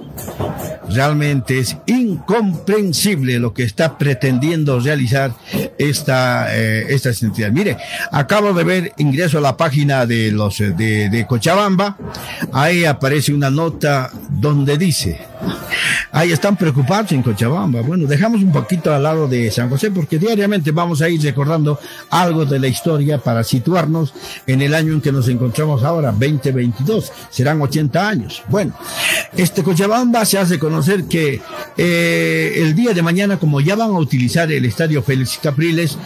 Realmente es incomprensible lo que está pretendiendo realizar esta, eh. Mire, acabo de ver, ingreso a la página de los de, de Cochabamba, ahí aparece una nota donde dice, ahí están preocupados en Cochabamba. Bueno, dejamos un poquito al lado de San José porque diariamente vamos a ir recordando algo de la historia para situarnos en el año en que nos encontramos ahora, 2022. Serán 80 años. Bueno, este Cochabamba se hace conocer que eh, el día de mañana, como ya van a utilizar el estadio Félix Capriles,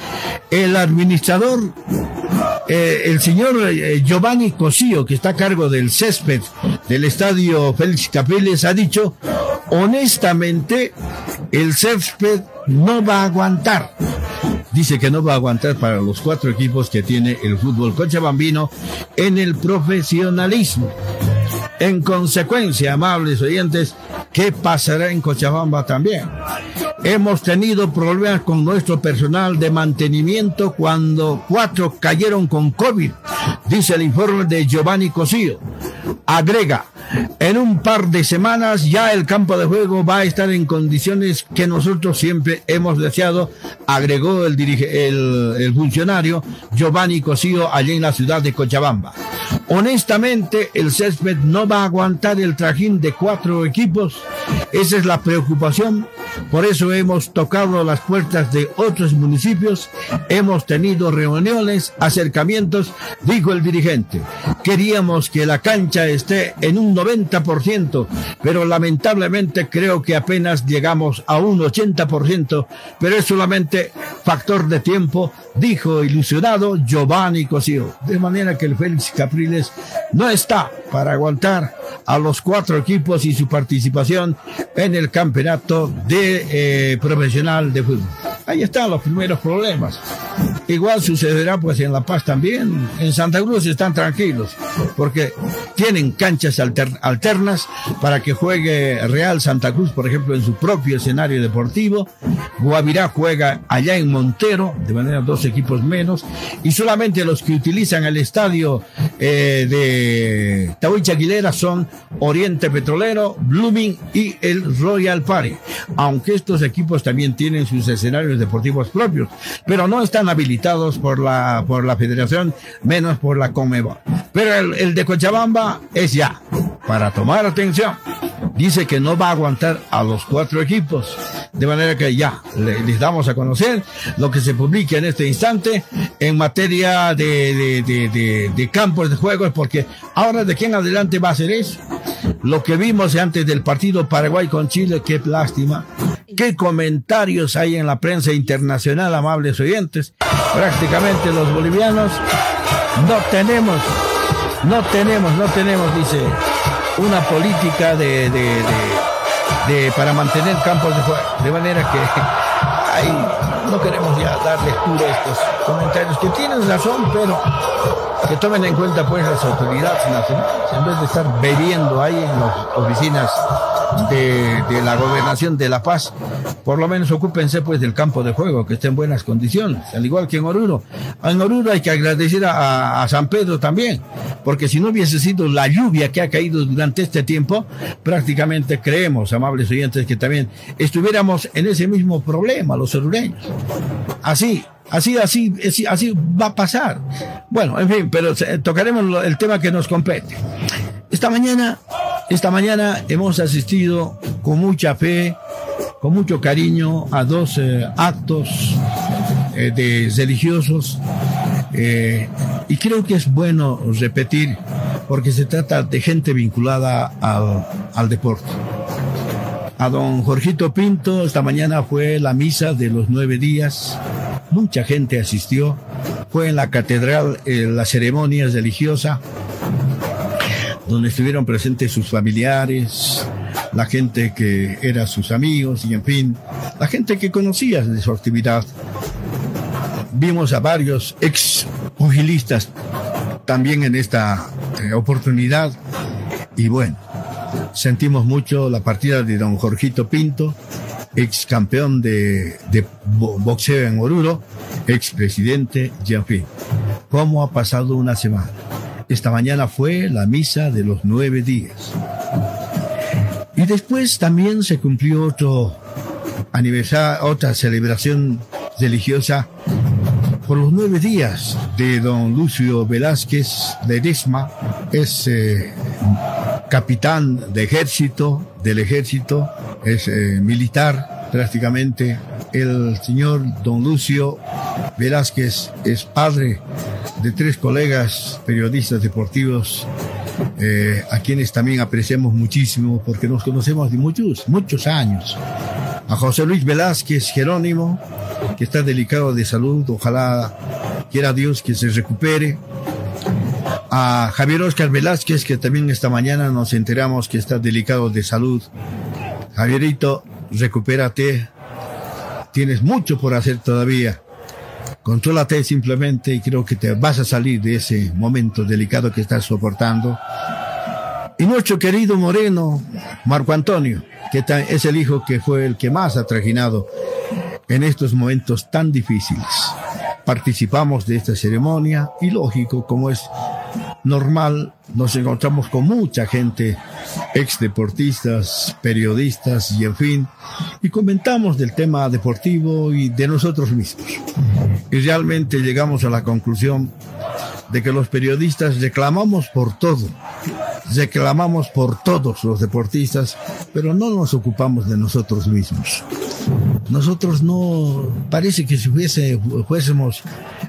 el administrador eh, el señor eh, Giovanni Cosío, que está a cargo del césped del estadio Félix Capriles, ha dicho, honestamente, el césped no va a aguantar. Dice que no va a aguantar para los cuatro equipos que tiene el fútbol cochabambino en el profesionalismo. En consecuencia, amables oyentes, ¿qué pasará en Cochabamba también? Hemos tenido problemas con nuestro personal de mantenimiento cuando cuatro cayeron con COVID, dice el informe de Giovanni Cosío. Agrega, en un par de semanas ya el campo de juego va a estar en condiciones que nosotros siempre hemos deseado, agregó el, el, el funcionario Giovanni Cosío allí en la ciudad de Cochabamba. Honestamente, el césped no va a aguantar el trajín de cuatro equipos. Esa es la preocupación. Por eso hemos tocado las puertas de otros municipios, hemos tenido reuniones, acercamientos, dijo el dirigente. Queríamos que la cancha esté en un 90%, pero lamentablemente creo que apenas llegamos a un 80%, pero es solamente factor de tiempo, dijo ilusionado Giovanni Cosío. De manera que el Félix Capriles no está para aguantar a los cuatro equipos y su participación en el campeonato de eh, profesional de fútbol. Ahí están los primeros problemas. Igual sucederá pues en La Paz también. En Santa Cruz están tranquilos porque tienen canchas alternas para que juegue Real Santa Cruz, por ejemplo, en su propio escenario deportivo. Guavirá juega allá en Montero, de manera dos equipos menos, y solamente los que utilizan el estadio eh, de Tahuicha Aguilera son Oriente Petrolero, Blooming y el Royal Party. Aunque estos equipos también tienen sus escenarios deportivos propios, pero no están habilitados por la, por la federación, menos por la Comebol. Pero el, el de Cochabamba es ya, para tomar atención. Dice que no va a aguantar a los cuatro equipos. De manera que ya les damos a conocer lo que se publica en este instante en materia de, campos de juegos, porque ahora de aquí en adelante va a ser eso. Lo que vimos antes del partido Paraguay con Chile, qué lástima. Qué comentarios hay en la prensa internacional, amables oyentes. Prácticamente los bolivianos no tenemos, no tenemos, no tenemos, dice, una política de, de, de, para mantener campos de juego. De manera que no queremos ya dar lectura a estos comentarios que tienen razón, pero que tomen en cuenta pues las autoridades nacionales, en vez de estar bebiendo ahí en las oficinas de, la gobernación de La Paz, por lo menos ocúpense pues del campo de juego, que esté en buenas condiciones, al igual que en Oruro. En Oruro hay que agradecer a, a, San Pedro también, porque si no hubiese sido la lluvia que ha caído durante este tiempo, prácticamente creemos, amables oyentes, que también estuviéramos en ese mismo problema, los orureños. Así, así, así, así va a pasar. Bueno, en fin, pero tocaremos el tema que nos compete. Esta mañana, esta mañana hemos asistido con mucha fe, con mucho cariño a dos eh, actos eh, de religiosos eh, y creo que es bueno repetir porque se trata de gente vinculada al, deporte. A don Jorgito Pinto, esta mañana fue la misa de los nueve días mucha gente asistió. Fue en la catedral eh, la ceremonia religiosa, donde estuvieron presentes sus familiares, la gente que era sus amigos y en fin, la gente que conocía de su actividad. Vimos a varios ex pugilistas también en esta eh, oportunidad y bueno, sentimos mucho la partida de don Jorgito Pinto, ex campeón de, de boxeo en Oruro, ex presidente Jean-Pierre. ¿Cómo ha pasado una semana? Esta mañana fue la misa de los nueve días. Y después también se cumplió otro aniversario, otra celebración religiosa por los nueve días de don Lucio Velázquez Ledesma, es eh, capitán de ejército, del ejército, es eh, militar prácticamente. El señor don Lucio Velázquez es padre de tres colegas periodistas deportivos eh, a quienes también apreciamos muchísimo porque nos conocemos de muchos, muchos años. A José Luis Velázquez Jerónimo, que está delicado de salud, ojalá quiera Dios que se recupere. A Javier Oscar Velázquez, que también esta mañana nos enteramos que está delicado de salud. Javierito, recupérate. Tienes mucho por hacer todavía. Contrólate simplemente y creo que te vas a salir de ese momento delicado que estás soportando. Y nuestro querido Moreno, Marco Antonio, que es el hijo que fue el que más ha trajinado en estos momentos tan difíciles. Participamos de esta ceremonia y lógico, como es normal, nos encontramos con mucha gente, ex deportistas, periodistas y en fin, y comentamos del tema deportivo y de nosotros mismos. Y realmente llegamos a la conclusión de que los periodistas reclamamos por todo, reclamamos por todos los deportistas, pero no nos ocupamos de nosotros mismos. Nosotros no, parece que si fuésemos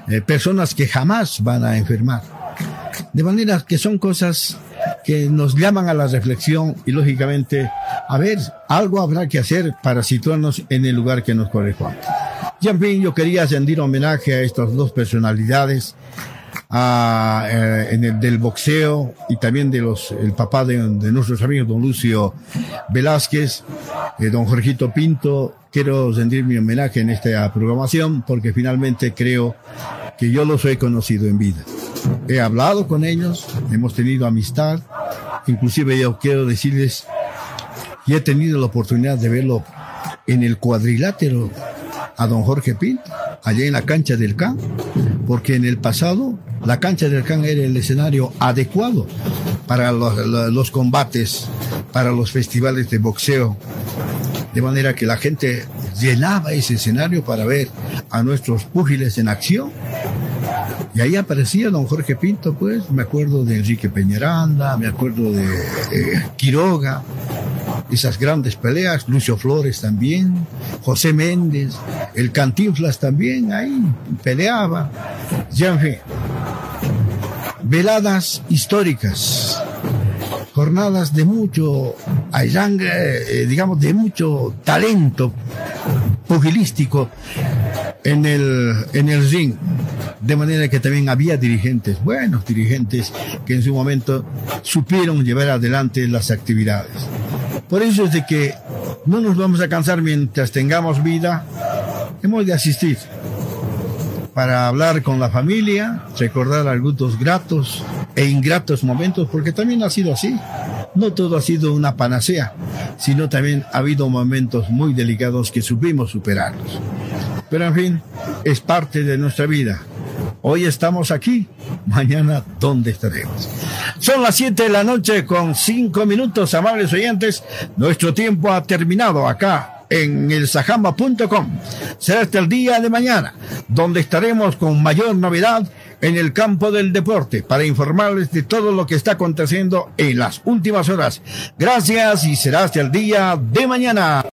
eh, personas que jamás van a enfermar. De manera que son cosas que nos llaman a la reflexión y lógicamente, a ver, algo habrá que hacer para situarnos en el lugar que nos corresponde. Y en fin, yo quería rendir homenaje a estas dos personalidades, a, eh, en el del boxeo y también de los, el papá de, nuestros amigos, don Lucio Velázquez, eh, don Jorgito Pinto. Quiero rendir mi homenaje en esta programación porque finalmente creo que yo los he conocido en vida. He hablado con ellos, hemos tenido amistad, inclusive yo quiero decirles, y he tenido la oportunidad de verlo en el cuadrilátero a don Jorge Pinto, allá en la cancha del CAN, porque en el pasado la cancha del CAN era el escenario adecuado para los, los combates, para los festivales de boxeo, de manera que la gente llenaba ese escenario para ver a nuestros púgiles en acción. Y ahí aparecía don Jorge Pinto, pues, me acuerdo de Enrique Peñaranda, me acuerdo de eh, Quiroga, esas grandes peleas, Lucio Flores también, José Méndez, el Cantinflas también ahí peleaba. Ya en fin, veladas históricas, jornadas de mucho, eh, digamos, de mucho talento pugilístico en el, en el ring. De manera que también había dirigentes, buenos dirigentes, que en su momento supieron llevar adelante las actividades. Por eso es de que no nos vamos a cansar mientras tengamos vida, hemos de asistir para hablar con la familia, recordar algunos gratos e ingratos momentos, porque también ha sido así. No todo ha sido una panacea, sino también ha habido momentos muy delicados que supimos superarlos. Pero en fin, es parte de nuestra vida. Hoy estamos aquí, mañana ¿dónde estaremos? Son las 7 de la noche con 5 minutos, amables oyentes. Nuestro tiempo ha terminado acá en el sajama.com. Será hasta el día de mañana, donde estaremos con mayor novedad en el campo del deporte para informarles de todo lo que está aconteciendo en las últimas horas. Gracias y será hasta el día de mañana.